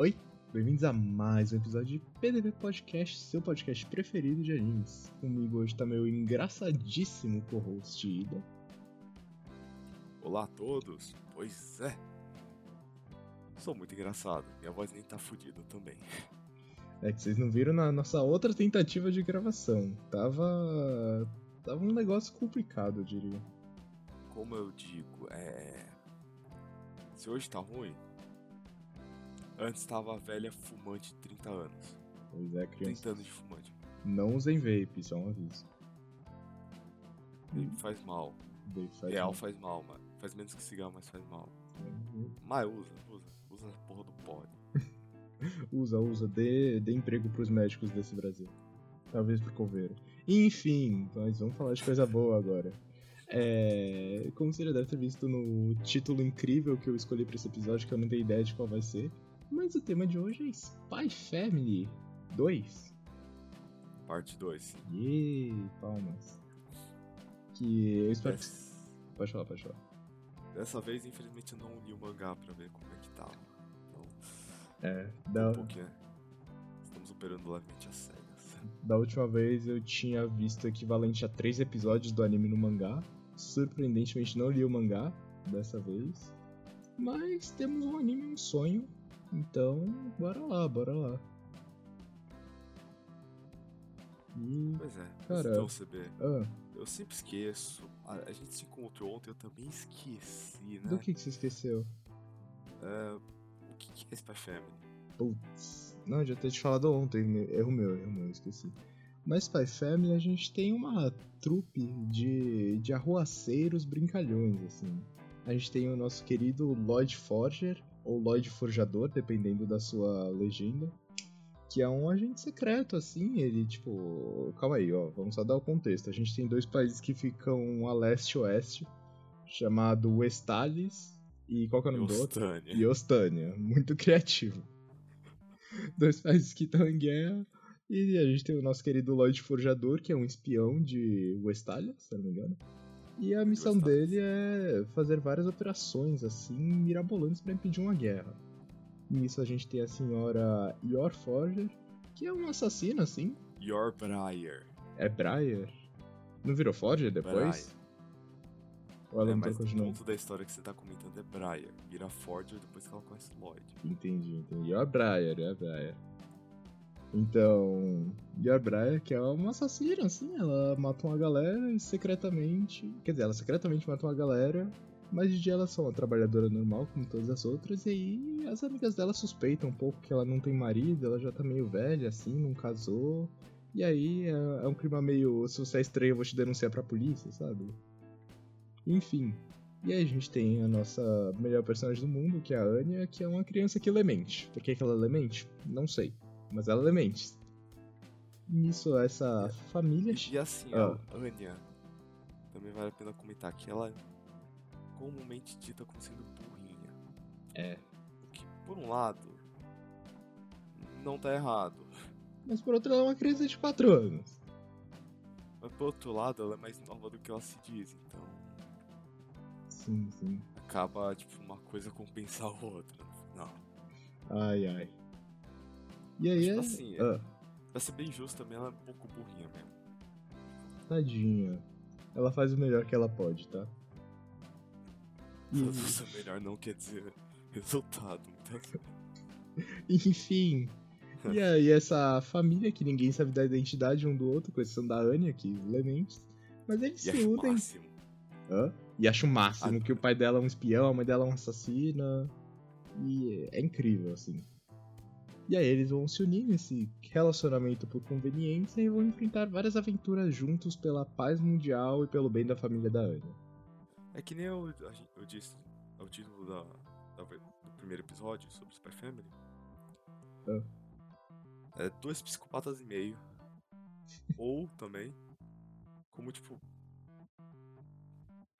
Oi, bem-vindos a mais um episódio de PDV Podcast, seu podcast preferido de animes. Comigo hoje tá meu engraçadíssimo co-host Ida. Olá a todos, pois é. Sou muito engraçado, minha voz nem tá fodida também. É que vocês não viram na nossa outra tentativa de gravação. Tava. Tava um negócio complicado, eu diria. Como eu digo, é. Se hoje tá ruim, Antes tava a velha fumante de 30 anos. Pois é, criança. 30 anos de fumante. Não usem vape, só um aviso. Vape faz mal. Vape faz Real mal. faz mal, mano. Faz menos que cigarro, mas faz mal. Uhum. Mas usa, usa. Usa a porra do pod. Usa, usa, dê, dê emprego pros médicos desse Brasil. Talvez pro coveiro. Enfim, mas vamos falar de coisa boa agora. É, como você já deve ter visto no título incrível que eu escolhi pra esse episódio, que eu não tenho ideia de qual vai ser. Mas o tema de hoje é Spy Family 2. Parte 2. Yay, palmas. Que eu espero que... Dessa, Pode falar, pode falar. dessa vez, infelizmente, eu não li o mangá pra ver como é que tava. Então, É, um da, pouquinho, né? Estamos operando levemente as cegas. da última vez eu tinha visto equivalente a três episódios do anime no mangá. Surpreendentemente não li o mangá dessa vez. Mas temos um anime um sonho. Então, bora lá, bora lá. E. Pois é, Cara. então CB, Ah, eu sempre esqueço. A, a gente se encontrou ontem, eu também esqueci, né? do que, que você esqueceu? É, o que, que é Spy Family? Putz. Não, já tinha te falado ontem. Erro meu, erro meu, esqueci. Mas Spy Family a gente tem uma trupe de, de arruaceiros brincalhões, assim. A gente tem o nosso querido Lloyd Forger, ou Lloyd Forjador, dependendo da sua legenda. Que é um agente secreto, assim, ele, tipo... Calma aí, ó, vamos só dar o contexto. A gente tem dois países que ficam a leste e oeste, chamado Westalis e... Qual que é o nome do outro? E Ostânia. Muito criativo. Dois países que estão em guerra. E a gente tem o nosso querido Lloyd Forjador, que é um espião de Westalia, se não me engano. E a missão Westalia. dele é fazer várias operações, assim, mirabolantes para impedir uma guerra. Nisso a gente tem a senhora Yor Forger, que é uma assassina, assim. Your Briar. É Briar. Não virou Forger depois? Ou ela É, mas o ponto da história que você tá comentando é Briar. Vira Forger depois que ela conhece Lloyd. Entendi, entendi. Yor Briar, Yor Briar. Então, Yor Briar, que é uma assassina, assim, ela mata uma galera secretamente. Quer dizer, ela secretamente mata uma galera, mas de dia ela é só uma trabalhadora normal, como todas as outras, e aí as amigas dela suspeitam um pouco que ela não tem marido, ela já tá meio velha, assim, não casou. E aí é, é um clima meio. Se você é estranho, eu vou te denunciar pra polícia, sabe? Enfim. E aí a gente tem a nossa melhor personagem do mundo, que é a Anya, que é uma criança que lemente. Por que, que ela lemente? Não sei. Mas ela lemente. Nisso, essa família. E, e assim, Ah. a Anya, também vale a pena comentar que ela é comumente dita como sendo burrinha. É. O que, por um lado, não tá errado. Mas por outro lado, é uma criança de 4 anos. Mas por outro lado, ela é mais nova do que ela se diz, então Sim, sim. acaba, tipo, uma coisa compensar a outra no final. Ai, ai. E aí Tipo é. assim, é- Ah, Pra ser bem justo também, ela é um pouco burrinha mesmo. tadinha. Ela faz o melhor que ela pode, tá? O melhor não quer dizer resultado, vezes. Enfim. E aí, essa família que ninguém sabe da identidade um do outro, com exceção da Anya, que lementes. Mas eles E se unem. Hã? E acho o máximo Ah. que o pai dela é um espião, a mãe dela é uma assassina. E é incrível, assim. E aí eles vão se unir nesse relacionamento por conveniência e vão enfrentar várias aventuras juntos pela paz mundial e pelo bem da família da Anya. É que nem eu, eu disse, é o título da, da do primeiro episódio sobre Spy Family. É dois psicopatas e meio. Ou também, como tipo,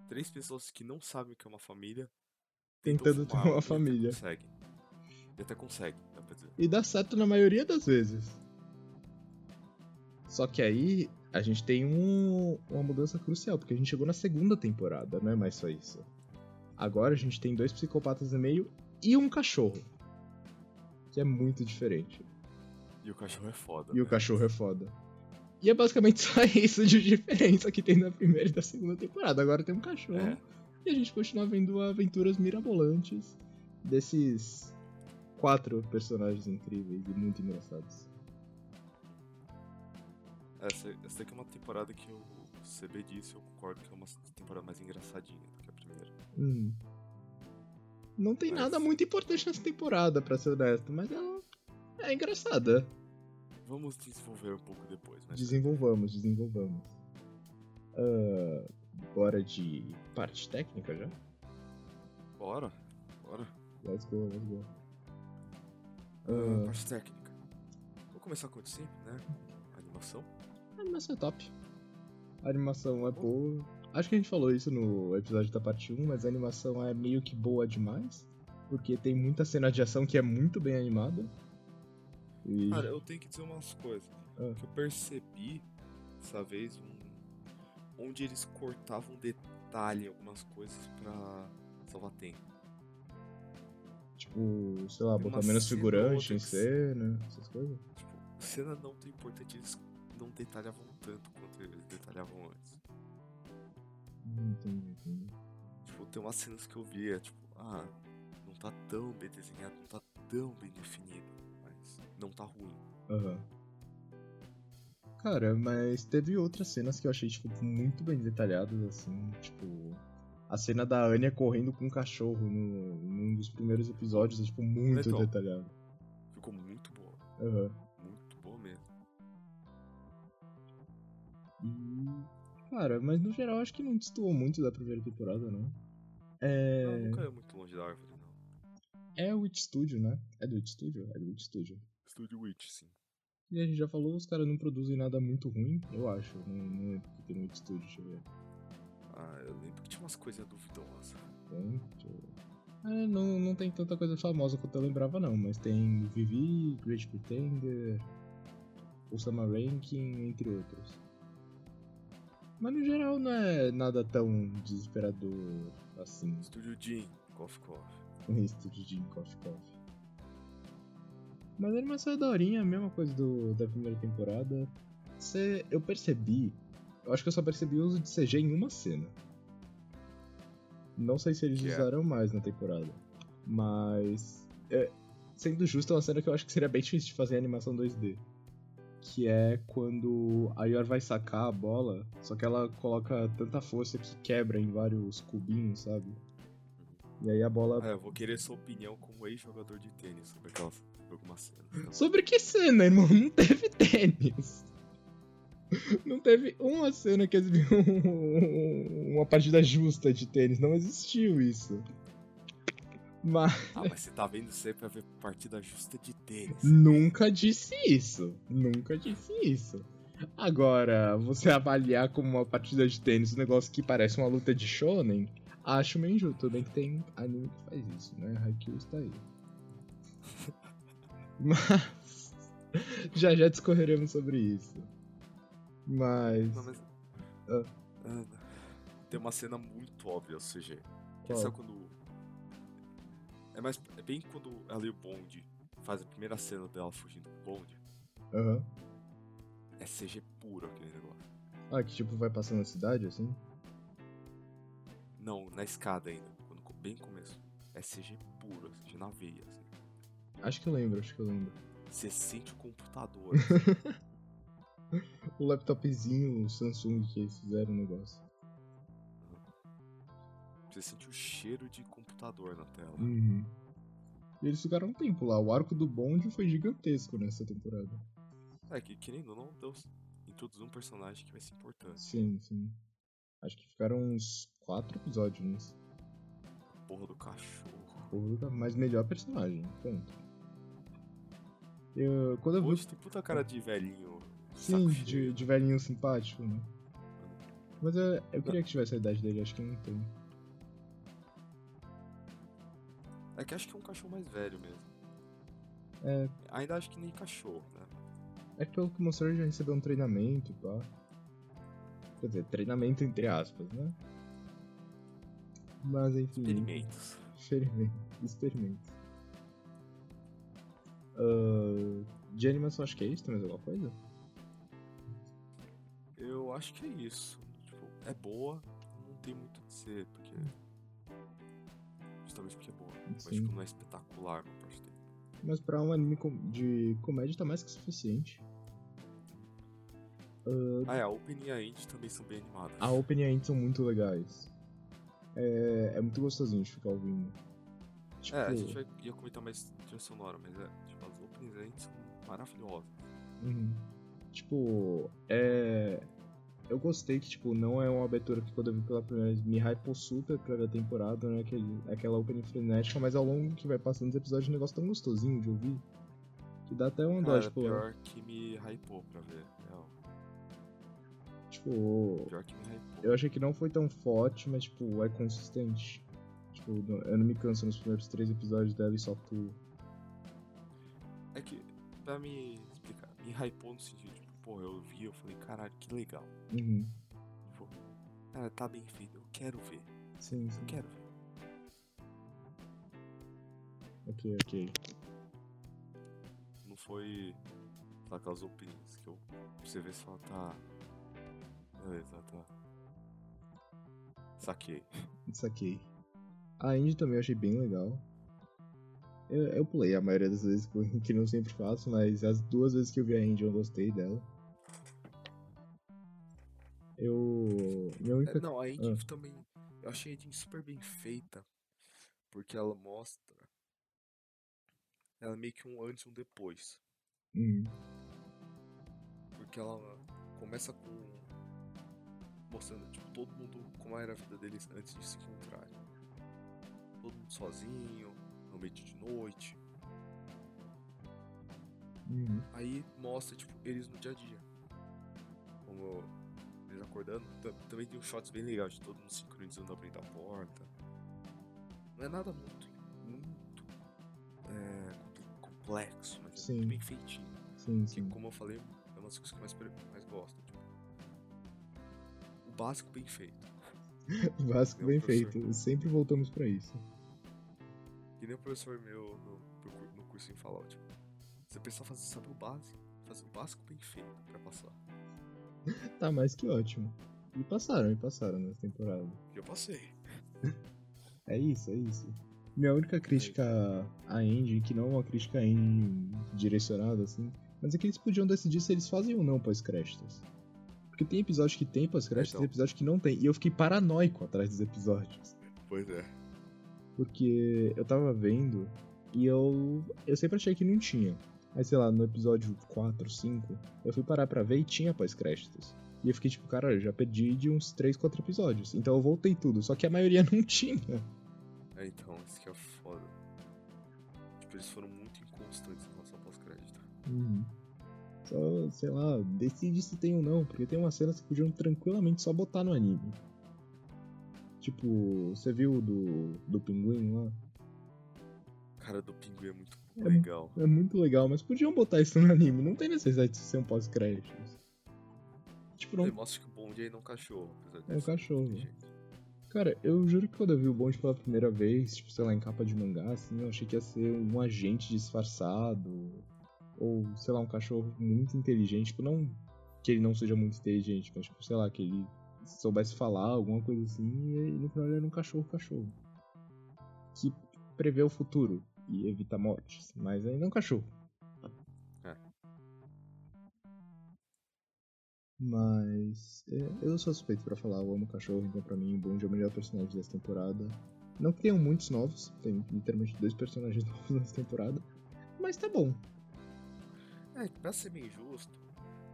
três pessoas que não sabem o que é uma família. Tentando ter uma família. Conseguem. E até conseguem, dá pra dizer. E dá certo na maioria das vezes. Só que aí a gente tem um- uma mudança crucial, porque a gente chegou na segunda temporada, não é mais só isso. Agora a gente tem dois psicopatas e meio e um cachorro. que é muito diferente. E o cachorro é foda. E o né? cachorro é foda. E é basicamente só isso de diferença que tem na primeira e da segunda temporada. Agora tem um cachorro. É. E a gente continua vendo aventuras mirabolantes desses quatro personagens incríveis e muito engraçados. Essa, essa daqui é uma temporada que eu. O CB disse, eu concordo que é uma temporada mais engraçadinha do que a primeira. Hum. Não tem Mas- nada muito importante nessa temporada, pra ser honesto, mas ela é engraçada. Vamos desenvolver um pouco depois, mas. Desenvolvamos, desenvolvamos. Ah, bora de parte técnica já? Bora, bora. Let's go, let's go. Ah, parte técnica. Vou começar com o de sempre, né? Animação. a animação é top. A animação é boa. Acho que a gente falou isso no episódio da parte 1, mas a animação é meio que boa demais. Porque tem muita cena de ação que é muito bem animada. E. Cara, eu tenho que dizer umas coisas. Ah. Que eu percebi dessa vez um. Onde eles cortavam detalhe em algumas coisas pra salvar tempo. Tipo, sei lá, botar menos figurante em cena, essas coisas. Tipo, cena não tão importante, eles não detalhavam tanto quanto eles detalhavam antes. Hum, Entendi, entendi. Tipo, tem umas cenas que eu via, tipo, ah, não tá tão bem desenhado, não tá tão bem definido, mas não tá ruim. Aham. Cara, mas teve outras cenas que eu achei, tipo, muito bem detalhadas, assim, tipo. A cena da Anya correndo com um cachorro no, num dos primeiros episódios é, tipo, muito Então. detalhado. Ficou muito boa, Aham. muito boa mesmo. E. Cara, mas no geral acho que não destoou muito da primeira temporada, não. É. não caiu muito longe da árvore, não. É o Witch Studio, né? É do Witch Studio? É do Witch Studio. Studio Witch, sim. E a gente já falou, os caras não produzem nada muito ruim, eu acho. Não, não lembro que tem no Witch Studio, deixa eu ver. Ah, eu lembro que tinha umas coisinhas duvidosas. Ver. É, não, não tem tanta coisa famosa quanto eu lembrava, não, mas tem Vivi, Great Pretender, Osama Ranking, entre outros. Mas no geral não é nada tão desesperador assim. Studio Jin, Coffee Coffee. De Jim Coffee Coffee. Mas a animação é daorinha, a mesma coisa do, da primeira temporada. Cê, eu percebi, eu acho que eu só percebi o uso de CG em uma cena. Não sei se eles é? usaram mais na temporada. Mas, é, sendo justo, é uma cena que eu acho que seria bem difícil de fazer em animação 2D. Que é quando a Yor vai sacar a bola, só que ela coloca tanta força que quebra em vários cubinhos, sabe? E aí a bola Ah, eu vou querer sua opinião como ex-jogador de tênis sobre aquelas sobre. Então, Sobre que cena, irmão? Não teve tênis. Não teve uma cena que eles viram uma partida justa de tênis. Não existiu isso. Mas Ah, mas você tá vendo aí pra ver partida justa de tênis. nunca disse isso. Nunca disse isso. Agora, você avaliar como uma partida de tênis um negócio que parece uma luta de shonen, acho meio injusto. Tudo bem que tem anime que faz isso, né? Haikyuu está aí. Mas já já discorreremos sobre isso. Mas Não, mas... Ah. Ah, tem uma cena muito óbvia, ou seja, que Qual? é quando. É, mais... é bem quando ela e o Bond faz a primeira cena dela fugindo do Bond. aham. É CG puro aquele negócio. Ah, que tipo vai passando na cidade assim? Não, na escada ainda, quando, bem no começo. É CG puro, CG na veia, assim. Acho que eu lembro, acho que eu lembro. Você sente o computador. assim. O laptopzinho Samsung que eles fizeram o negócio. Você sente o cheiro de computador na tela. Uhum. E eles ficaram um tempo lá. O arco do bonde foi gigantesco nessa temporada. É, que querendo ou não, Deus introduz um personagem que vai ser importante. Sim, sim. Acho que ficaram uns quatro episódios nisso. Porra do cachorro. Porra, mas melhor personagem, ponto. Eu, quando eu vi. Tem puta cara de velhinho. Sim, de, de velhinho simpático, né? Mas eu, eu queria que tivesse a idade dele, acho que não tem. É que acho que é um cachorro mais velho mesmo. É, Ainda acho que nem cachorro, né? é que pelo que mostrou ele já recebeu um treinamento, pá. Quer dizer, treinamento entre aspas, né? Mas enfim. Experimentos. Experimento. Experimento. Uh, de animação, acho que é isso. Tem mais alguma coisa? Eu acho que é isso. Tipo, é boa, não tem muito a dizer, porque. Justamente porque é boa. Mas Sim. tipo, não é espetacular na parte dele. Mas pra um anime de comédia tá mais que suficiente. Uh, Ah, é, a Open e a End também são bem animadas. a Open e a End são muito legais. É, é muito gostosinho de ficar ouvindo. Tipo, É, a gente vai, ia comentar mais trilha sonora, mas é, tipo, as Openings e a End são maravilhosas. uhum. Tipo, é. Eu gostei que, tipo, não é uma abertura que quando eu vi pela primeira vez me hypou super pra ver a temporada, não é aquele, aquela opening frenética, mas ao longo que vai passando os episódios, o negócio tão gostosinho de ouvir. Que dá até uma dó, tipo, pior que me hypou pra ver. Real. tipo, Pior que me hypou. Eu achei que não foi tão forte, mas, tipo, é consistente. Tipo, eu não me canso nos primeiros três episódios dela e só tu. É que, pra me explicar, me hypou no sentido, pô, eu vi, eu falei, caralho, que legal. Uhum. Tipo, cara, tá bem feito, eu quero ver, Sim, sim. eu quero ver. Ok, ok. Não foi só aquelas opiniões que eu, você vê fala, tá, beleza, tá. Saquei. Saquei. A Indy também eu achei bem legal. Eu, eu pulei a maioria das vezes, que não sempre faço, mas as duas vezes que eu vi a Indy eu gostei dela. Eu. Minha única. É, não, a Ending Ah. também, eu achei a Ending super bem feita, porque ela mostra, ela é meio que um antes e um depois. Hum, Porque ela começa com. mostrando, tipo, todo mundo como era a vida deles antes de se encontrarem. Todo mundo sozinho, no meio de noite. uhum, Aí mostra, tipo, eles no dia a dia. Como eles acordando. Tam- Também tem uns shots bem legais de todo mundo sincronizando abrindo a porta. Não é nada muito. muito. é, complexo, mas é Sim. muito bem feitinho. sim, Que, sim. como eu falei, é uma das coisas que eu mais, mais gosto. Tipo, o básico bem feito. O básico bem professor. feito. Sempre voltamos pra isso. Que nem o professor meu no, no curso em falar, tipo, você precisa fazer, saber o básico, fazer o básico bem feito pra passar. Tá mais que ótimo. E passaram, e passaram nessa temporada. Eu passei. É isso, é isso. Minha única crítica à Engine, que não é uma crítica Engine direcionada, assim, mas é que eles podiam decidir se eles fazem ou não pós-créditos. Porque tem episódio que tem pós-créditos Então. e tem episódio que não tem. E eu fiquei paranoico atrás dos episódios. Pois é. Porque eu tava vendo e eu, eu sempre achei que não tinha. Aí, sei lá, no episódio 4, 5, eu fui parar pra ver e tinha pós-créditos. E eu fiquei tipo, cara, eu já perdi de uns 3, 4 episódios. Então eu voltei tudo, só que a maioria não tinha. É, então, isso que é foda. Tipo, eles foram muito inconstantes em relação ao pós-crédito. Uhum. Só, sei lá, decide se tem ou não, porque tem umas cenas que podiam tranquilamente só botar no anime. Tipo, você viu o do, do pinguim lá? Cara, do pinguim é muito legal. É muito legal, mas podiam botar isso no anime, não tem necessidade de ser um pós-créditos. Tipo, não. mostra que o bonde ainda é um cachorro, apesar de É um cachorro. Cara, eu juro que quando eu vi o Bond pela primeira vez, tipo, sei lá, em capa de mangá, assim, eu achei que ia ser um agente disfarçado. Ou, sei lá, um cachorro muito inteligente. Tipo, não que ele não seja muito inteligente, mas, tipo, sei lá, que ele soubesse falar, alguma coisa assim, e aí, no final ele era um cachorro cachorro. Que prevê o futuro e evita mortes, mas ainda é um cachorro. É. Mas é, eu sou suspeito pra falar, eu amo cachorro, então pra mim o Bond é o melhor personagem dessa temporada. Não que tenham muitos novos, tem literalmente dois personagens novos nessa temporada, mas tá bom. É, pra ser bem justo,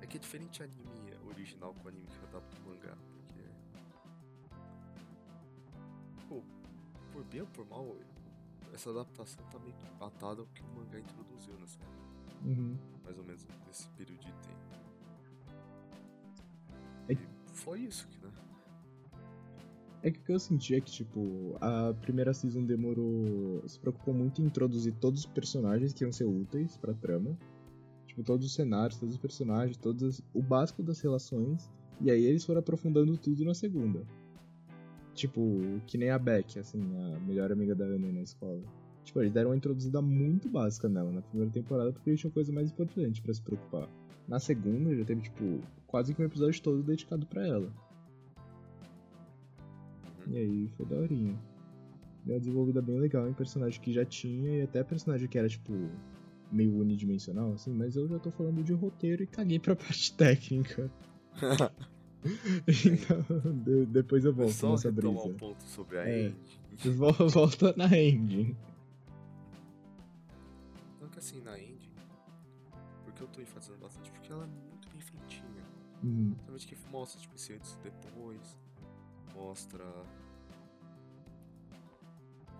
é que é diferente anime original com anime que adapta o mangá, porque. Pô, por bem ou por mal, essa adaptação tá meio que empatada ao que o mangá introduziu nessa época, Uhum. mais ou menos nesse período de tempo. É- E foi isso que, né? É que o que eu senti é que, tipo, a primeira season demorou. se preocupou muito em introduzir todos os personagens que iam ser úteis pra trama. Tipo, todos os cenários, todos os personagens, todos as- o básico das relações. E aí eles foram aprofundando tudo na segunda. Tipo, que nem a Beck, assim, a melhor amiga da Anne na escola. Tipo, eles deram uma introduzida muito básica nela na primeira temporada porque eles tinham coisa mais importante pra se preocupar. Na segunda já teve, tipo, quase que um episódio todo dedicado pra ela. E aí foi daorinha. Deu uma desenvolvida bem legal em personagem que já tinha e até personagem que era, tipo, meio unidimensional, assim, mas eu já tô falando de roteiro e caguei pra parte técnica. então, de- depois eu volto Só nessa um ponto sobre a É. Vol- Volta na engine. Não que assim, na engine, porque eu tô enfatizando bastante, porque ela é muito bem feitinha. Hum, Principalmente que mostra, tipo, esse antes e depois. Mostra.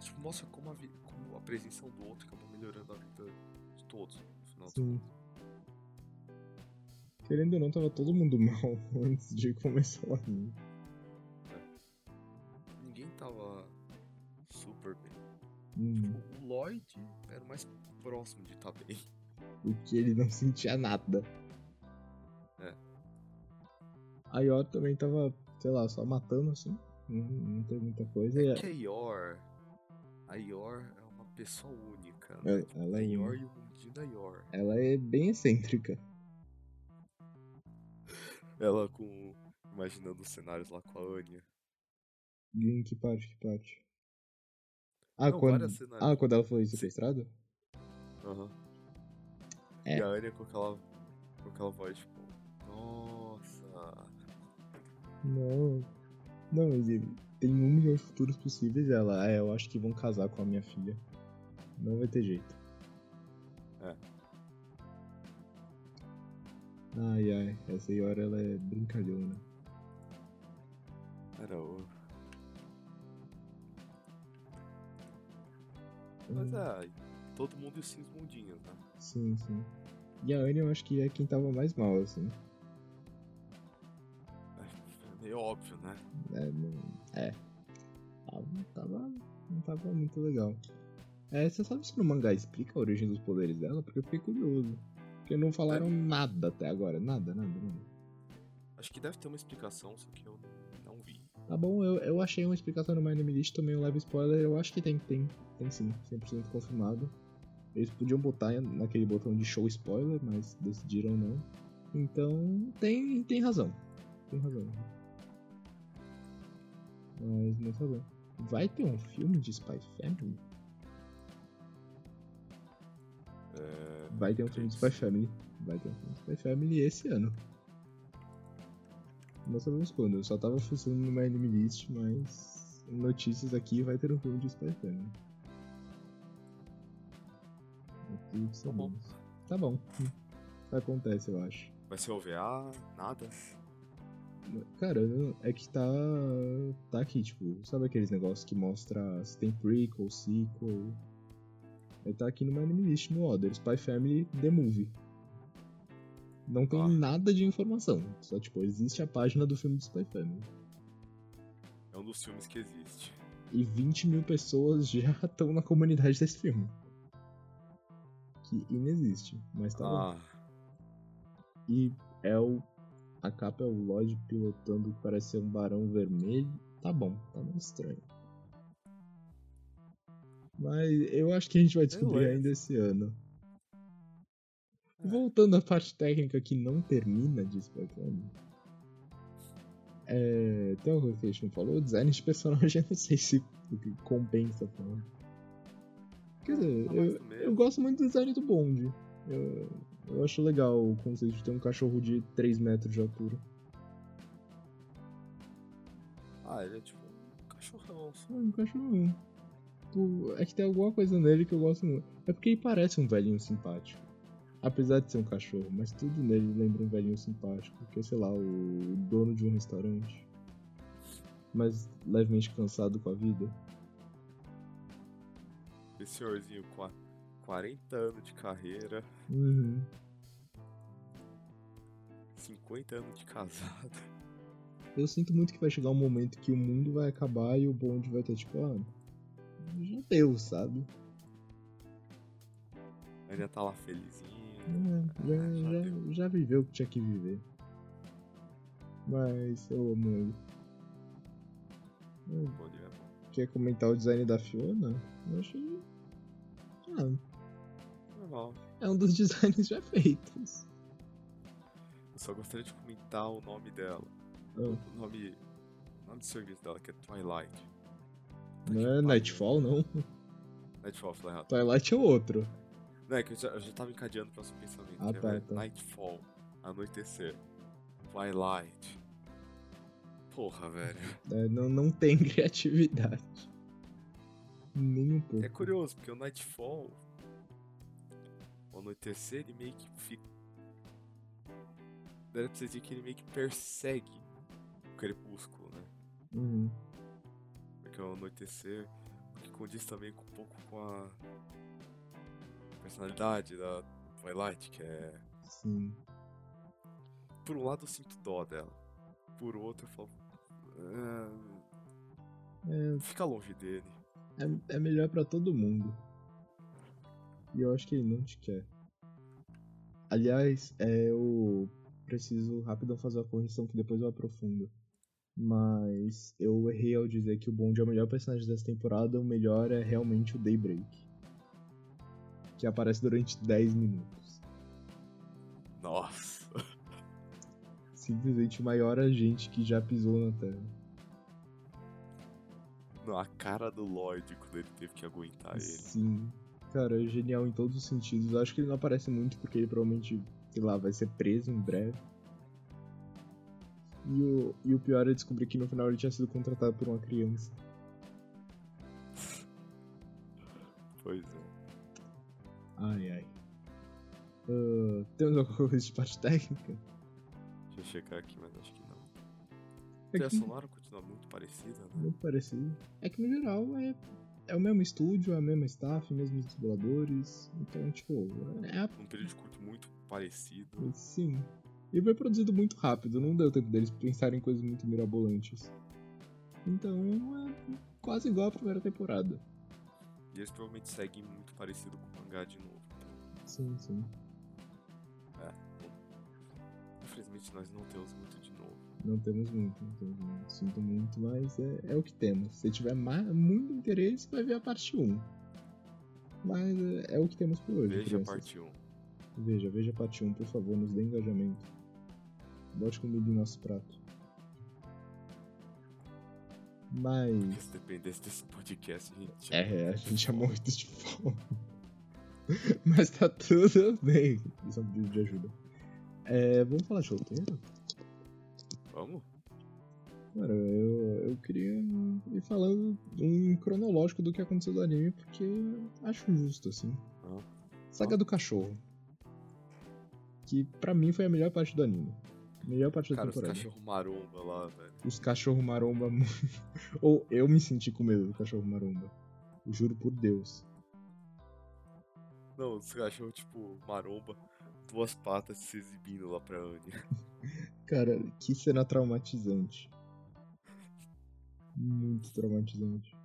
Tipo, mostra como a, como a presença do outro acabou melhorando a vida de todos, no final sim. contas. Querendo ou não, tava todo mundo mal antes de começar o anime. Ninguém tava super bem. Hum, Tipo, o Lloyd era o mais próximo de estar bem. porque ele não sentia nada. É. A Yor também tava, sei lá, só matando assim. Não, não tem muita coisa. É a- que a Yor. A Yor é uma pessoa única, Ela- né? Tipo, ela a é Yor única. e o mundinho da Yor. ela é bem excêntrica. Ela com. Imaginando os cenários lá com a Anya. Em que parte? Que parte? Ah, Não, quando... ah, quando ela foi sequestrada? Aham. É. E a Anya com aquela. com aquela voz, tipo. Nossa. Não. Não, mas tem um milhão de futuros possíveis. Ela, é, eu acho que vão casar com a minha filha. Não vai ter jeito. É. Ai, ai. Essa Iora, ela é brincalhona. Era o. Mas Hum, é, todo mundo e os cinco mundinhos, né? Sim, sim. E a Anya, eu acho que é quem tava mais mal, assim. É meio óbvio, né? É, não, é. Ah, não tava, não tava muito legal. É, você sabe se no mangá explica a origem dos poderes dela? Porque eu fiquei curioso. Porque não falaram nada até agora. Nada, nada, nada. Acho que deve ter uma explicação, só que eu não vi. Tá bom, eu, eu achei uma explicação no My Name List, também um leve spoiler. Eu acho que tem, tem, tem sim, 100% confirmado. Eles podiam botar naquele botão de show spoiler, mas decidiram não. Então, tem, tem razão. Tem razão. Mas não tá bom. Vai ter um filme de Spy Family? É... Vai ter um filme de Spy Family. Vai ter um filme Spy Family esse ano. Não sabemos quando, eu só tava fuçando no My Anime List, mas notícias aqui vai ter um filme de Spy Family. Tá bom. Tá bom. Acontece, eu acho. Vai ser OVA? Nada? Cara, é que tá. Tá aqui, tipo, sabe aqueles negócios que mostra se tem prequel, sequel? Aí tá aqui no My Anime List no Order, Spy Family The Movie. Não tem Ah. nada de informação, só tipo, existe a página do filme de Spy Family. É um dos filmes que existe. E 20 mil pessoas já estão na comunidade desse filme. Que inexiste, mas tá bom. ah, E é o. A capa é o Lloyd pilotando parece ser um barão vermelho. Tá bom, tá meio estranho. Mas eu acho que a gente vai descobrir ainda esse ano. É. Voltando à parte técnica que não termina de Family. É, tem alguma coisa que a gente não falou? Design de personagem, eu não sei se compensa falar. Quer dizer, Tá eu, eu gosto muito do design do Bond. Eu, eu acho legal o conceito de ter um cachorro de 3 metros de altura. ah, ele é tipo um cachorrão. É um cachorro. Tipo, É que tem alguma coisa nele que eu gosto muito. É porque ele parece um velhinho simpático. Apesar de ser um cachorro, mas tudo nele lembra um velhinho simpático. Que é, sei lá, o dono de um restaurante. Mas levemente cansado com a vida. Esse senhorzinho com a 40 anos de carreira, Uhum. 50 anos de casado. Eu sinto muito que vai chegar um momento que o mundo vai acabar e o bonde vai ter tipo, ah, já deu, sabe? Ainda tá lá felizinho. É, já, Ah, já já, já viveu o que tinha que viver. Mas eu amo ele. Bom dia, bom. Quer comentar o design da Fiona? Eu achei Ah, Normal. é um dos designs já feitos. Eu só gostaria de comentar o nome dela. Ah, O nome. O nome de serviço dela, que é Twilight. Não é Nightfall, não. Nightfall, falei errado. Twilight é o outro. Não, é que eu já, eu já tava encadeando o próximo pensamento. Ah, que tá, é tá. Nightfall. Anoitecer. Twilight. Porra, velho. É, não, não tem criatividade. Nem um pouco. É curioso, porque o Nightfall. O anoitecer, ele meio que fica. Dá pra você dizer que ele meio que persegue o crepúsculo, né? Uhum. Porque é o anoitecer, que condiz também um pouco com a personalidade da Twilight, que é. Sim. Por um lado eu sinto dó dela, por outro eu falo. "Ah, É, fica longe dele. é, é melhor pra todo mundo. E eu acho que ele não te quer. Aliás, é, eu preciso rapidão fazer uma correção que depois eu aprofundo. Mas eu errei ao dizer que o Bond é o melhor personagem dessa temporada, o melhor é realmente o Daybreak. Que aparece durante 10 minutos. Nossa. Simplesmente o maior agente que já pisou na Terra. Não, a cara do Lloyd quando ele teve que aguentar ele. Sim. Cara, é genial em todos os sentidos. Eu acho que ele não aparece muito porque ele provavelmente, sei lá, vai ser preso em breve. E o, e o pior é descobrir que no final ele tinha sido contratado por uma criança. Pois é. Ai, ai. Ah, temos alguma coisa de parte técnica? Deixa eu checar aqui, mas acho que não. É A que, sonora continua muito parecida, né? muito parecido. É que no geral é, é o mesmo estúdio, é a mesma staff, mesmos dubladores. Então, tipo, é a Num período de curto muito parecido. Sim. E foi produzido muito rápido, não deu tempo deles pensarem em coisas muito mirabolantes. Então é quase igual a primeira temporada. E eles provavelmente seguem muito parecido com o mangá de novo. Sim, sim. Infelizmente nós não temos muito de novo. Não temos muito, não temos muito. Sinto muito, mas é, é o que temos. Se tiver ma- muito interesse, vai ver a parte 1. Mas é, é o que temos por hoje. Veja a parte 1. Veja, veja a parte 1, por favor, nos dê engajamento. Bote comida em nosso prato. Mas. Se dependesse desse podcast, a gente. É, a gente é morto de fome. Mas tá tudo bem. Isso é um pedido de ajuda. É, vamos falar de roteiro? Vamos? Cara, eu, eu queria ir falando um cronológico do que aconteceu do anime, porque acho justo, assim. Ah. Saga do cachorro. Que pra mim foi a melhor parte do anime. Melhor parte da Cara, os temporada. cachorro maromba lá, velho. Os cachorro maromba. Ou eu me senti com medo do cachorro maromba. Juro por Deus. Não, os cachorro tipo maromba, duas patas se exibindo lá pra Anya. Cara, que cena traumatizante. Muito traumatizante.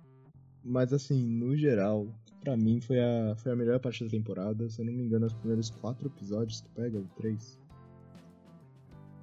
Mas assim, no geral, pra mim foi a, foi a melhor parte da temporada. Se eu não me engano, os primeiros quatro episódios que pega, ou três.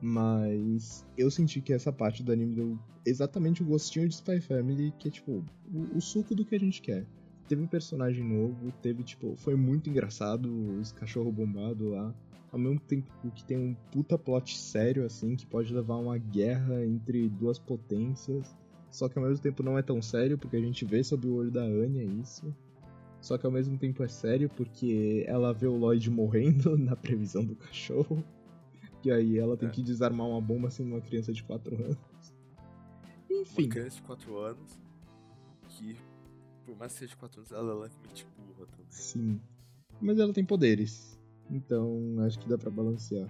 Mas eu senti que essa parte do anime deu exatamente o gostinho de Spy Family, que é tipo, o, o suco do que a gente quer. Teve um personagem novo, teve tipo, foi muito engraçado os cachorro bombado lá. Ao mesmo tempo que tem um puta plot sério, assim, que pode levar a uma guerra entre duas potências. Só que ao mesmo tempo não é tão sério, porque a gente vê sob o olho da Anya isso. Só que ao mesmo tempo é sério, porque ela vê o Lloyd morrendo na previsão do cachorro. E aí ela tem É. que desarmar uma bomba sendo uma criança de 4 anos. Enfim, Uma criança de 4 anos que, por mais que seja de 4 anos, ela é levemente burra também. sim. Mas ela tem poderes. Então acho que dá pra balancear.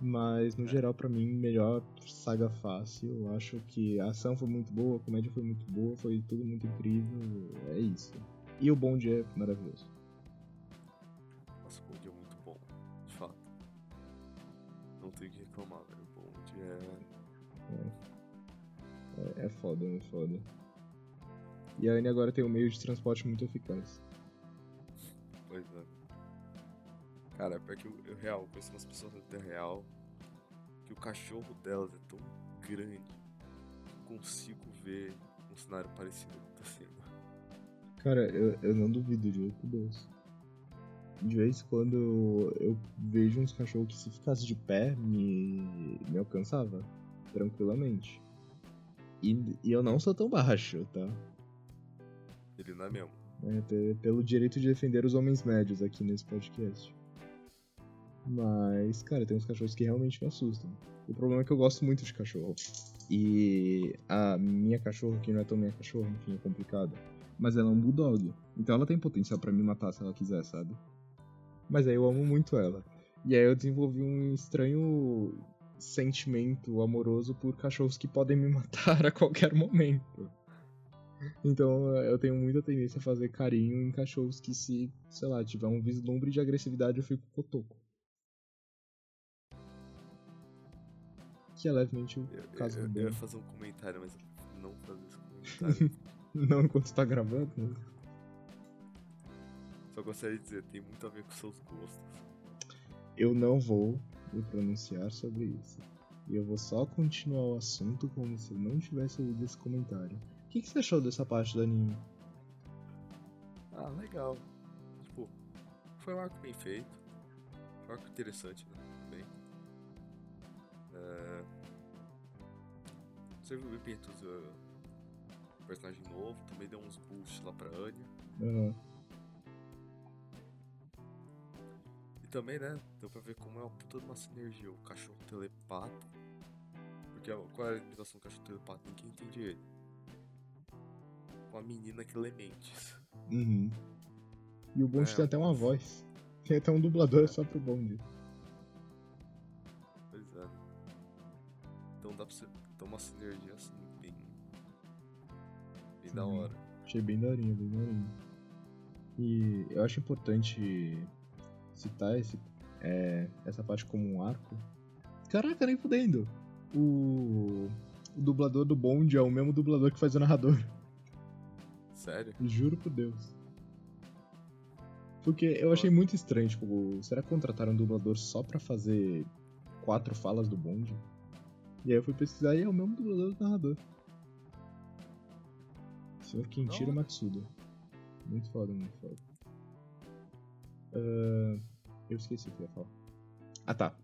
Mas no geral, pra mim, melhor saga fácil. Eu acho que a ação foi muito boa, a comédia foi muito boa, foi tudo muito incrível. É isso. E o Bond é maravilhoso. É. Foda, é foda. E a Anne agora tem um meio de transporte muito eficaz. Pois é. Cara, pior que eu, eu real, conheço umas pessoas na vida real que o cachorro delas é tão grande que eu consigo ver um cenário parecido acontecendo. Cara, eu, eu não duvido, juro por Deus. De vez em quando eu, eu vejo uns cachorros que se ficasse de pé me, me alcançava tranquilamente. E, e eu não sou tão baixo, tá? Ele não é mesmo. É, pe- pelo direito de defender os homens médios aqui nesse podcast. Mas, cara, tem uns cachorros que realmente me assustam. O problema é que eu gosto muito de cachorro. E a minha cachorra, que não é tão minha cachorra, enfim, é complicado. Mas ela é um bulldog. Então ela tem potencial pra me matar se ela quiser, sabe? Mas aí eu amo muito ela. E aí eu desenvolvi um estranho sentimento amoroso por cachorros que podem me matar a qualquer momento. Então eu tenho muita tendência a fazer carinho em cachorros que se, sei lá, tiver um vislumbre de agressividade eu fico cotoco. Que é levemente o Eu, caso eu, do eu ia fazer um comentário, mas não fazer esse comentário. Não enquanto você tá gravando, né? Só gostaria de dizer, tem muito a ver com seus gostos. Eu não vou me pronunciar sobre isso. E eu vou só continuar o assunto como se eu não tivesse ouvido esse comentário. O que, que você achou dessa parte do anime? Ah, legal. Tipo, foi um arco bem feito. Foi um arco interessante, né? Bem. É... Serviu bem para o personagem novo. Também deu uns boosts lá pra Anya. Aham. Também, né? Deu pra ver como é uma puta de uma sinergia. O cachorro telepata. Porque a- qual é a limitação do cachorro telepata? Ninguém entende ele. Uma menina que lê mentes. Uhum. E o Bond É, tem até uma voz. Tem até um dublador só pro Bond. Pois é. Então dá pra você ter uma sinergia assim, bem. bem da Sim. hora. Achei bem daorinha, bem daorinha. E eu acho importante citar esse, é, essa parte como um arco. Caraca, nem fudendo! O, o dublador do Bond é o mesmo dublador que faz o narrador. Sério? Juro por Deus. Porque eu achei muito estranho, tipo, será que contrataram um dublador só pra fazer quatro falas do Bond? E aí eu fui pesquisar e é o mesmo dublador do narrador. Senhor Da hora. Matsuda. Muito foda, muito foda. Ah, eu esqueci o que eu ia falar. Ah tá.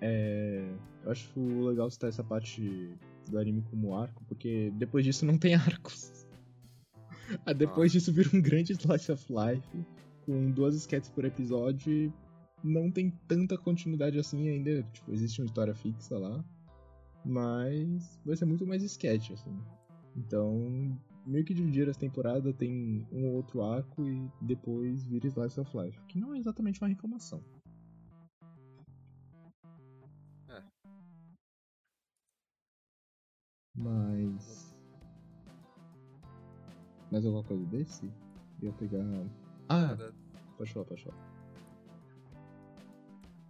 É, eu acho legal citar essa parte do anime como arco, porque depois disso não tem arcos. Ah, depois disso vira um grande slice of life, com duas sketches por episódio e não tem tanta continuidade assim ainda. Tipo, existe uma história fixa lá, mas vai ser muito mais sketch, assim. Então, meio que dividir as temporadas, tem um ou outro arco e depois vira slice of life, que não é exatamente uma reclamação. É. Mas. Mais alguma coisa desse? Eu ia pegar. Ah, pode falar, pode falar.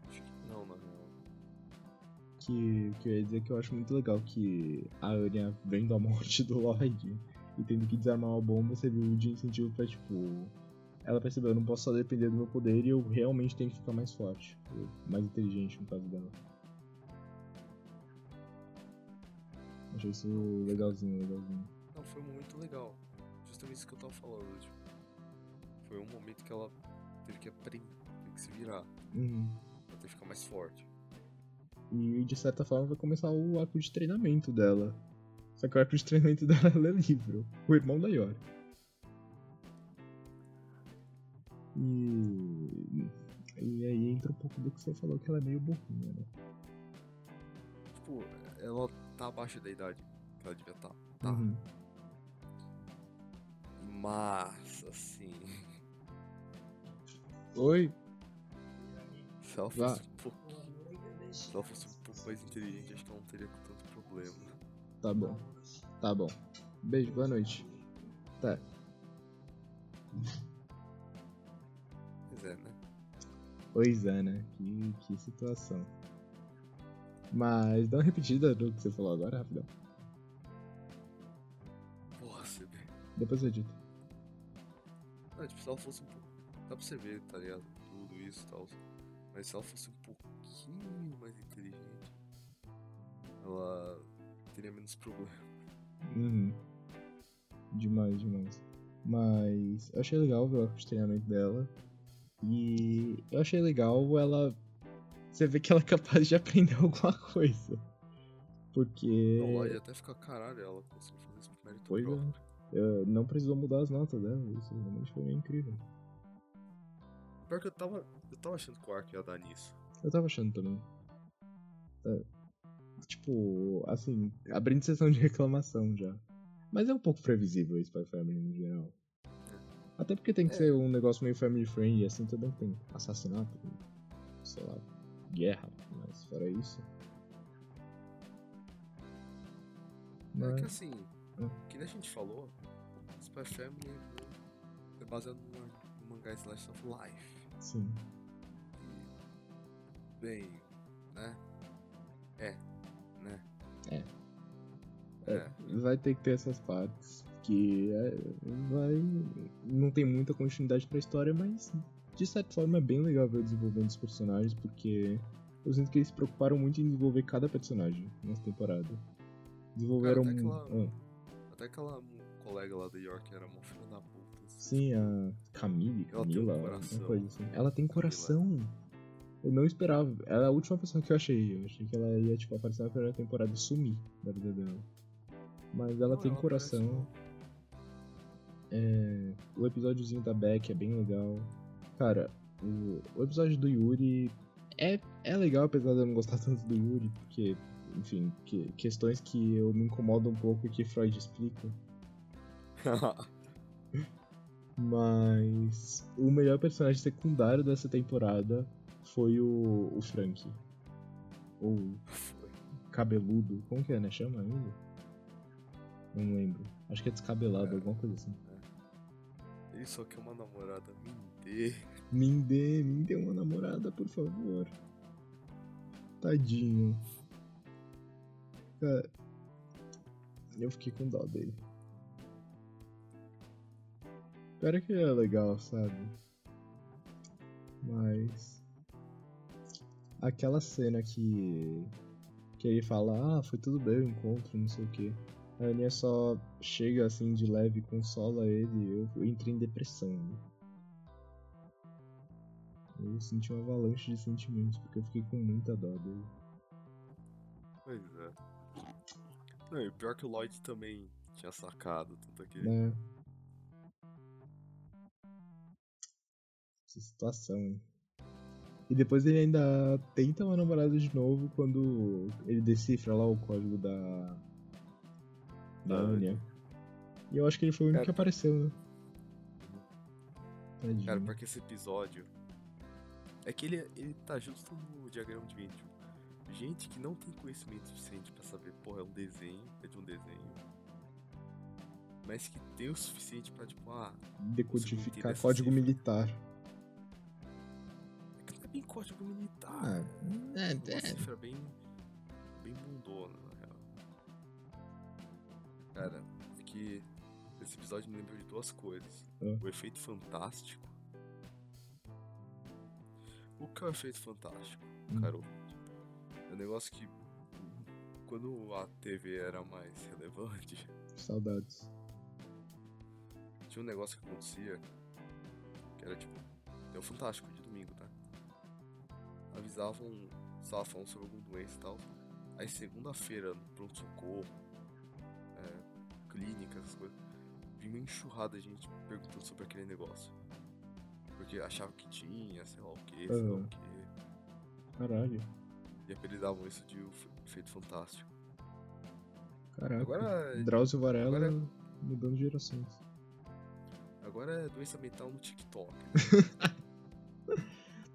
Acho que não, na real. Que, que eu ia dizer que eu acho muito legal que a Anya vendo a morte do Lloyd e tendo que desarmar uma bomba serviu de incentivo pra, tipo. Ela percebeu, eu não posso só depender do meu poder e eu realmente tenho que ficar mais forte. mais inteligente no caso dela. Achei isso legalzinho, legalzinho. Não, foi muito legal. Justamente isso que eu tava falando. Tipo, foi um momento que ela teve que aprender, teve que se virar, Uhum. pra ter que ficar mais forte. E de certa forma vai começar o arco de treinamento dela. Só que o arco de treinamento dela é ler livro. O irmão da Yori. E. E aí entra um pouco do que você falou, que ela é meio burrinha, né? Tipo, ela tá abaixo da idade que ela devia estar. Tá. Uhum. Mas, assim. Oi? Se ela Vá. fosse um pouquinho. Se ela fosse um pouco mais inteligente, acho que ela não teria tanto problema. Tá bom. Tá bom. Beijo, boa noite. Tá. Pois é, né? Pois é, né? Que, que situação. Mas dá uma repetida do que você falou agora, rapidão. Porra, vê. Depois eu edito. Não, tipo, se ela fosse um pouco. Dá pra você ver, tá ligado? Tudo isso e tal. Mas se ela fosse um pouquinho mais inteligente, ela teria menos problema. Uhum. Demais, demais. Mas eu achei legal ver o treinamento dela. E eu achei legal ela. Você vê que ela é capaz de aprender alguma coisa. Porque. Não, aí até fica caralho, ela conseguiu fazer isso por mérito Pois é. eh, não precisou mudar as notas dela. Isso realmente foi meio incrível. Pior que eu tava. Eu tava achando que o arco ia dar nisso. Eu tava achando também. É, tipo, assim, abrindo sessão de reclamação já. Mas é um pouco previsível isso Spy Family no geral. Até porque tem que É. ser um negócio meio family friendly, assim também tem assassinato, sei lá, guerra, mas fora isso. É Mas, que assim, Hum. que nem a gente falou, Spy Family é baseado no, no mangá Slice of Life. sim. E, bem, né? É? É. É. Vai ter que ter essas partes. Que é, vai. Não tem muita continuidade pra história, mas de certa forma é bem legal ver o desenvolvimento dos personagens, porque eu sinto que eles se preocuparam muito em desenvolver cada personagem nessa temporada. Desenvolveram. Cara, até aquela- ah, Até aquela colega lá da York era uma filha da puta. assim. sim, a Camille, Ela tem um Camila, coração. uma coisa assim. Ela tem coração. Eu não esperava. Ela é a última pessoa que eu achei. Eu achei que ela ia, tipo, aparecer na primeira temporada e sumir da vida dela. Mas ela Não, tem aparece coração. no- É, o episódiozinho da Beck é bem legal. Cara, o, o episódio do Yuri é, é legal, apesar de eu não gostar tanto do Yuri, porque, enfim, que- questões que eu me incomodo um pouco e que Freud explica. Mas o melhor personagem secundário dessa temporada foi o, o Frank. Ou cabeludo. Como que é, né? Chama ele? Não lembro. Acho que é descabelado, É. alguma coisa assim. Ele só quer uma namorada me dê. Me dê, uma namorada, por favor. Tadinho. Cara, eu fiquei com dó dele. Pior é que é legal, sabe? Mas. Aquela cena que. Que ele fala, ah, foi tudo bem o encontro, não sei o que. A Aninha só chega assim de leve, consola ele, eu, eu entrei em depressão. né? Eu senti uma avalanche de sentimentos, porque eu fiquei com muita dó dele. Pois é. Não, e pior que o Lloyd também tinha sacado, tanto que. Né? Que situação, hein? E depois ele ainda tenta uma namorada de novo quando ele decifra lá o código da. Da Anya. E eu acho que ele foi o único Cara. que apareceu, né? Tadinho. Cara, porque esse episódio. É que ele, ele tá justo no diagrama de vídeo. Gente que não tem conhecimento suficiente pra saber, porra, é um desenho, é de um desenho. Mas que tem o suficiente pra, tipo, ah, Decodificar código cifra. militar. Código militar. Ah, É uma é. cifra bem. bem bundona, na real. Cara, é que esse episódio me lembrou de duas coisas. Ah. O efeito fantástico. O que é o efeito fantástico, Hum. Carol? É um negócio que. Quando a TV era mais relevante, Saudades. tinha um negócio que acontecia. Que era tipo. É o Fantástico tá? Avisavam. Estava falando sobre alguma doença e tal. Aí segunda-feira, pronto-socorro, é, clínica, essas coisas, vinha uma enxurrada de gente perguntando sobre aquele negócio. Porque achava que tinha, sei lá o que, sei lá o que. Caralho. E apelidavam isso de efeito fantástico. Caraca. Agora, Drauzio Varela agora- mudando gerações. agora é doença mental no TikTok.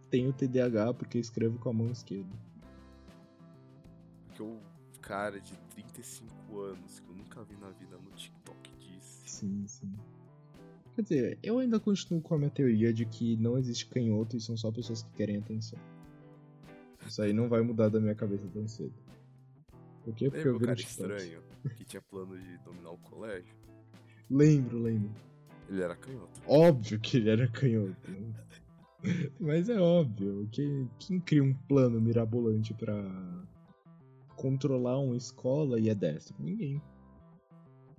Tenho TDAH porque escrevo com a mão esquerda. Porque o cara de 35 anos que eu nunca vi na vida no TikTok disse. Sim, sim. Quer dizer, eu ainda continuo com a minha teoria de que não existe canhoto e são só pessoas que querem atenção. Isso aí não vai mudar da minha cabeça tão cedo. Por quê? Porque Lembra eu o vi no cara estranho que tinha plano de dominar o colégio? Lembro, lembro. Ele era canhoto. Óbvio que ele era canhoto. Mas é óbvio. Que, quem cria um plano mirabolante pra controlar uma escola e é destro? Ninguém.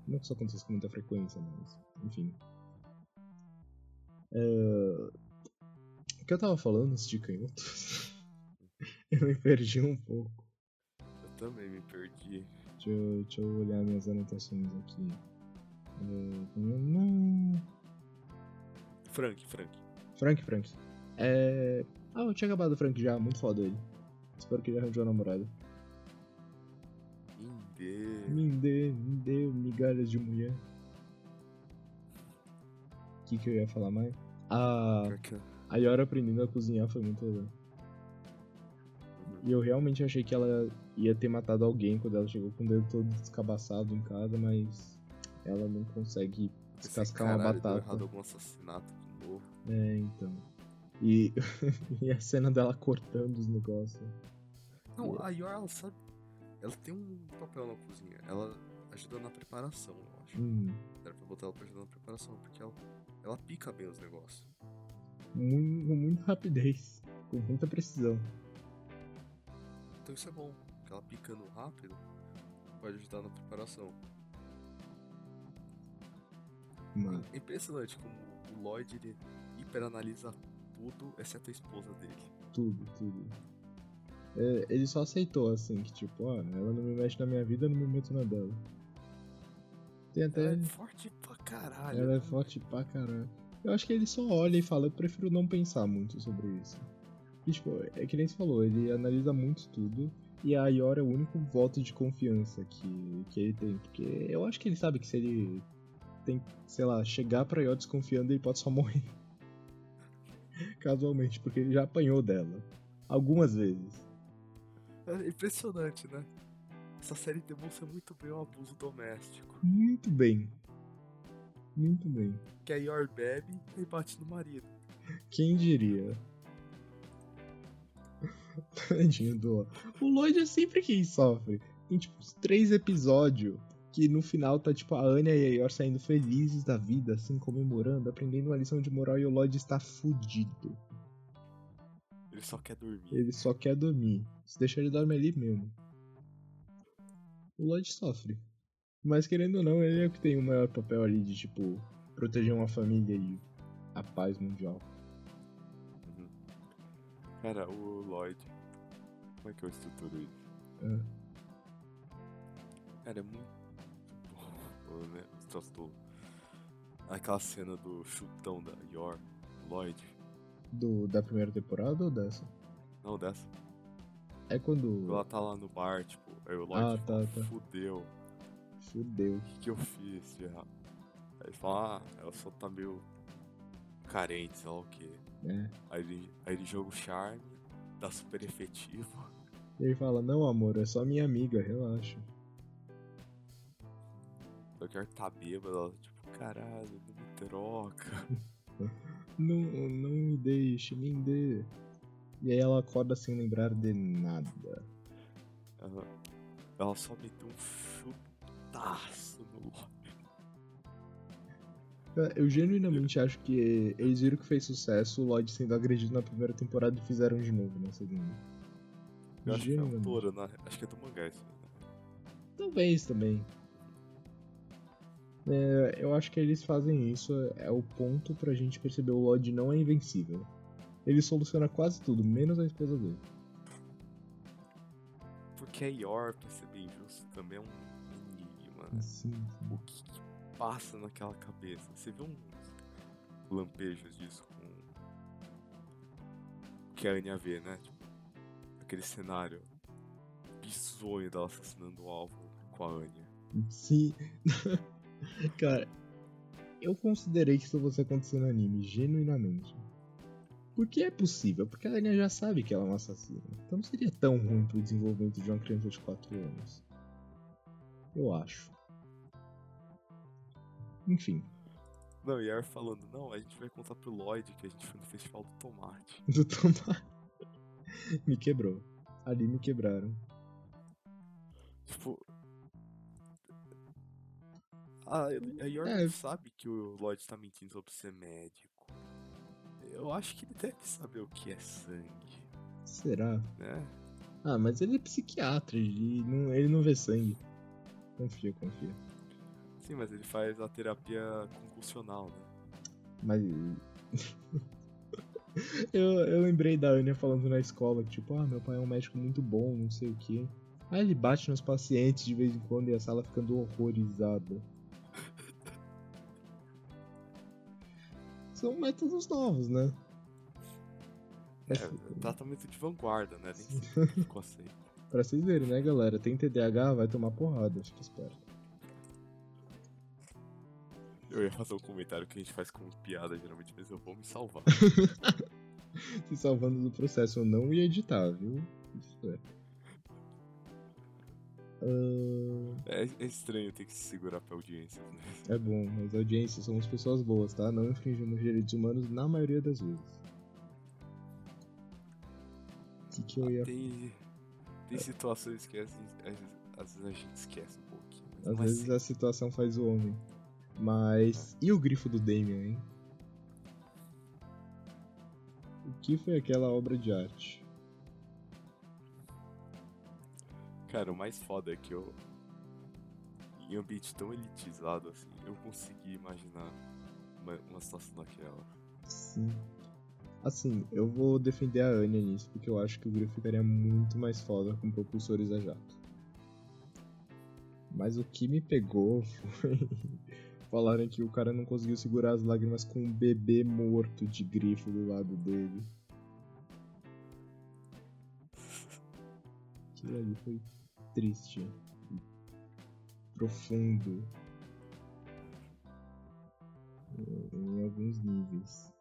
Não que isso aconteça com muita frequência, mas. Enfim. É, O que eu tava falando de canhotos? eu me perdi um pouco. Eu também me perdi. Deixa eu, deixa eu olhar minhas anotações aqui. É. Frank, Frank. Frank, Frank. É. Ah, eu tinha acabado o Frank já, muito foda ele. Espero que ele arranjou a namorada. Me dê, me dê migalhas de mulher. O que, que eu ia falar mais? Ah, a Yora aprendendo a cozinhar foi muito legal. E eu realmente achei que ela ia ter matado alguém quando ela chegou com o dedo todo descabaçado em casa, mas ela não consegue Esse descascar uma caralho deu batata. errado algum assassinato de novo. É, então. E, e a cena dela cortando os negócios. Não, a Yor, ela sabe. Ela tem um papel na cozinha. Ela ajuda na preparação, eu acho. Hum, Era pra botar ela pra ajudar na preparação, porque ela, ela pica bem os negócios. mu- com muita rapidez, com muita precisão. Então isso é bom, porque ela picando rápido pode ajudar na preparação. Mano, É impressionante como o Lloyd ele hiperanalisa tudo, exceto a esposa dele. tudo, tudo. É, ele só aceitou, assim, que tipo, ó, ela não me mexe na minha vida, eu não me meto na dela. Tem até. Ela é forte pra caralho. Ela é né? forte pra caralho. Eu acho que ele só olha e fala, eu prefiro não pensar muito sobre isso. E, tipo, é que nem você falou, ele analisa muito tudo. E a Yor é o único voto de confiança que, que ele tem. Porque eu acho que ele sabe que se ele tem, sei lá, chegar pra Yor desconfiando, ele pode só morrer. Casualmente, porque ele já apanhou dela. Algumas vezes. É impressionante, né? Essa série demonstra muito bem o abuso doméstico. Muito bem. Muito bem. Que a Yor bebe e bate no marido. Quem diria? Tadinho do. O Lloyd é sempre quem sofre. Tem tipo uns três episódios que no final tá tipo a Anya e a Yor saindo felizes da vida, assim, comemorando, aprendendo uma lição de moral e o Lloyd está fudido. Ele só quer dormir. Ele só quer dormir. Se deixar ele dorme ali mesmo. O Lloyd sofre. Mas querendo ou não, ele é o que tem o maior papel ali de tipo proteger uma família e a paz mundial. Uhum. Cara, o Lloyd. Como é que eu estruturo isso? É. Cara, é muito bom. né? Os troços do- Aquela cena do chutão da Yor, Lloyd. Do, da primeira temporada ou dessa? Não, dessa. É quando. Ela tá lá no bar, tipo, aí o Lloyd Ah, fala, tá, tá. fudeu, Fudeu. o que, que eu fiz de errado? Aí ele fala, ah, ela só tá meio carente, sei lá o que. É. Aí ele, aí ele joga o charme, dá super efetivo. E ele fala: Não, amor, é só minha amiga, relaxa. Ela tá bêbada, ela, tipo, caralho, não me troca. Não, não me deixe, me dê. E aí ela acorda sem lembrar de nada. Ela, ela só meteu um chutaço no Lloyd. Eu genuinamente acho que eles viram que fez sucesso o Lloyd sendo agredido na primeira temporada e fizeram de novo na segunda. Eu acho que é autora, né? Acho que é do mangá isso. né? Talvez também. É, eu acho que eles fazem isso, é o ponto pra gente perceber o Lloyd não é invencível. Ele soluciona quase tudo, menos a esposa dele. Porque a Yor, pra ser bem justo, também é um enigma, né? Sim, O que, que passa naquela cabeça? Você viu uns lampejos disso com o que a Anya vê, né? Tipo, aquele cenário bizonho dela assassinando o alvo com a Anya. Sim. Cara, eu considerei que isso fosse acontecer no anime, genuinamente. Porque é possível, porque a Anya já sabe que ela é uma assassina. Então não seria tão ruim pro desenvolvimento de uma criança de 4 anos. Eu acho. Enfim, Não, e a falando, não, a gente vai contar pro Lloyd que a gente foi no festival do tomate. do tomate. me quebrou. Ali me quebraram. Tipo. Ah, a, uhum. a York é. sabe que o Lloyd tá mentindo sobre ser médico. Eu acho que ele deve saber o que é sangue. Será? É. Ah, mas ele é psiquiatra, e não, ele não vê sangue. Confia, confia. Sim, mas ele faz a terapia convulsional, né? Mas. eu, eu lembrei da Anya falando na escola, tipo, ah, meu pai é um médico muito bom, não sei o quê. Aí ele bate nos pacientes de vez em quando e a sala ficando horrorizada. São métodos novos, né? É, tratamento de vanguarda, né? Nem. Pra vocês verem, né, galera? Tem TDAH, vai tomar porrada, fica esperto. Eu ia fazer um comentário que a gente faz como piada geralmente, mas eu vou me salvar. Se salvando do processo, eu não ia editar, viu? Isso é. Uh... É, é, estranho ter que se segurar pra audiência, né? É bom, mas audiências somos pessoas boas, tá? Não infringimos direitos humanos na maioria das vezes. O que, que eu ia. Tem, tem situações que às vezes, às vezes a gente esquece um pouquinho. Às vezes assim. a situação faz o homem. Mas. E o grifo do Damien, hein? O que foi aquela obra de arte? Cara, o mais foda é que eu. Em um ambiente tão elitizado assim, eu consegui imaginar uma, uma situação daquela. Sim. Assim, eu vou defender a Anya nisso, porque eu acho que o grifo ficaria muito mais foda com propulsores a jato. Mas o que me pegou foi Falaram que o cara não conseguiu segurar as lágrimas com um bebê morto de grifo do lado dele. Aquilo ali foi triste. Profundo. Em alguns níveis.